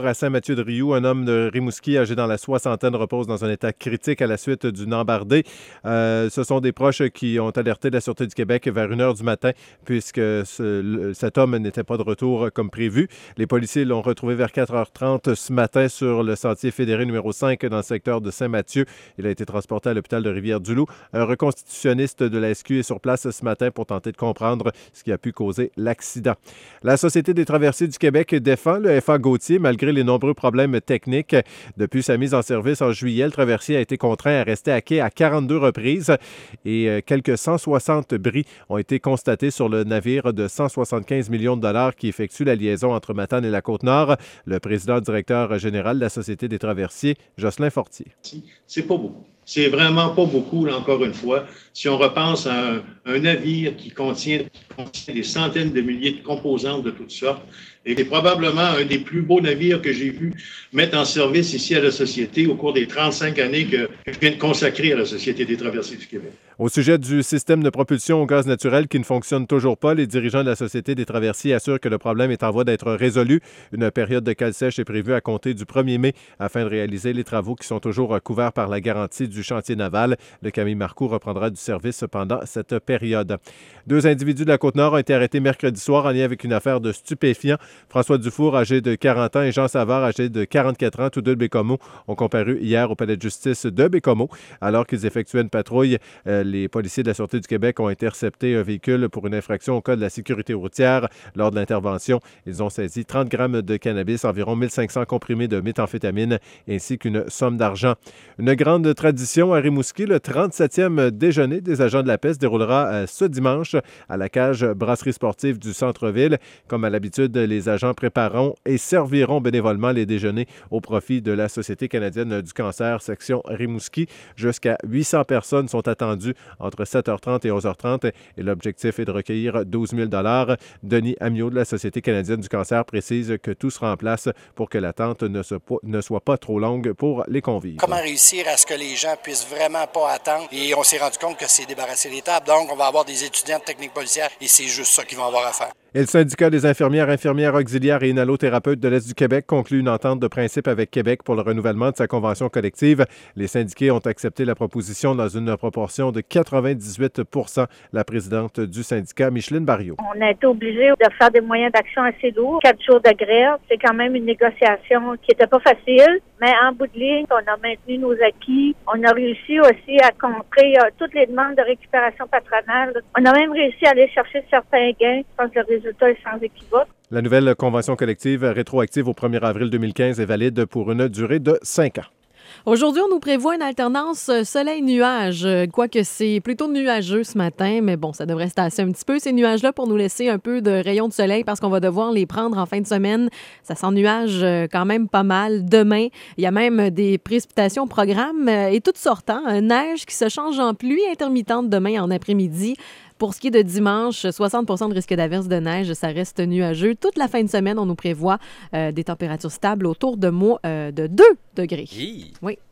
À Saint-Mathieu-de-Rioux, un homme de Rimouski âgé dans la soixantaine repose dans un état critique à la suite d'une embardée. Euh, ce sont des proches qui ont alerté la Sûreté du Québec vers 1 heure du matin puisque ce, cet homme n'était pas de retour comme prévu. Les policiers l'ont retrouvé vers 4h30 ce matin sur le sentier fédéré numéro 5 dans le secteur de Saint-Mathieu. Il a été transporté à l'hôpital de Rivière-du-Loup. Un reconstitutionniste de la SQ est sur place ce matin pour tenter de comprendre ce qui a pu causer l'accident. La Société des traversiers du Québec défend le FA Gauthier malgré les nombreux problèmes techniques. Depuis sa mise en service en juillet, le traversier a été contraint à rester à quai à 42 reprises et euh, quelques 160 bris ont été constatés sur le navire de 175 millions de dollars qui effectue la liaison entre Matane et la Côte-Nord. Le président directeur général de la Société des traversiers, Jocelyn Fortier. C'est pas beaucoup. C'est vraiment pas beaucoup, là, encore une fois. Si on repense à un, navire qui contient, contient, des centaines de milliers de composantes de toutes sortes, et c'est probablement un des plus beaux navires que j'ai vu mettre en service ici à la Société au cours des 35 années que je viens de consacrer à la Société des traversées du Québec. Au sujet du système de propulsion au gaz naturel qui ne fonctionne toujours pas, les dirigeants de la Société des traversiers assurent que le problème est en voie d'être résolu. Une période de cale sèche est prévue à compter du 1er mai afin de réaliser les travaux qui sont toujours couverts par la garantie du chantier naval. Le Camille Marcoux reprendra du service pendant cette période. Deux individus de la Côte-Nord ont été arrêtés mercredi soir en lien avec une affaire de stupéfiants. François Dufour, âgé de 40 ans, et Jean Savard, âgé de 44 ans, tous deux de Bécomo, ont comparu hier au palais de justice de Bécomo. Alors qu'ils effectuaient une patrouille, euh, les policiers de la Sûreté du Québec ont intercepté un véhicule pour une infraction au code de la sécurité routière. Lors de l'intervention, ils ont saisi 30 grammes de cannabis, environ 1500 comprimés de méthamphétamine, ainsi qu'une somme d'argent. Une grande tradition à Rimouski, le 37e déjeuner des agents de la paix se déroulera euh, ce dimanche à la cage brasserie sportive du centre-ville. Comme à l'habitude, les agents prépareront et serviront bénévolement les déjeuners au profit de la Société canadienne du cancer, section Rimouski. Jusqu'à 800 personnes sont attendues entre 7h30 et 11h30 et l'objectif est de recueillir 12 000 Denis Amiot de la Société canadienne du cancer précise que tout sera en place pour que l'attente ne, ne soit pas trop longue pour les convives. Comment réussir à ce que les gens puissent vraiment pas attendre? Et on s'est rendu compte que c'est débarrasser les tables. Donc, on va avoir des étudiants de technique policière et c'est juste ça qu'ils vont avoir à faire. Et le syndicat des infirmières, infirmières auxiliaires et inhalothérapeutes de l'Est du Québec conclut une entente de principe avec Québec pour le renouvellement de sa convention collective. Les syndiqués ont accepté la proposition dans une proportion de 98 La présidente du syndicat, Micheline Barriot. On a été obligé de faire des moyens d'action assez lourds. Quatre jours de grève, c'est quand même une négociation qui n'était pas facile, mais en bout de ligne, on a maintenu nos acquis. On a réussi aussi à contrer euh, toutes les demandes de récupération patronale. On a même réussi à aller chercher certains gains. Je pense que le résultat est sans équivoque. La nouvelle convention collective rétroactive au 1er avril 2015 est valide pour une durée de cinq ans. Aujourd'hui, on nous prévoit une alternance soleil-nuage, quoique c'est plutôt nuageux ce matin, mais bon, ça devrait se tasser un petit peu ces nuages-là pour nous laisser un peu de rayons de soleil parce qu'on va devoir les prendre en fin de semaine. Ça sent nuage quand même pas mal. Demain, il y a même des précipitations au programme et toutes sortes. Hein? Neige qui se change en pluie intermittente demain en après-midi. Pour ce qui est de dimanche, 60% de risque d'averse de neige, ça reste nuageux. Toute la fin de semaine, on nous prévoit euh, des températures stables autour de, mo- euh, de 2 degrés. Oui.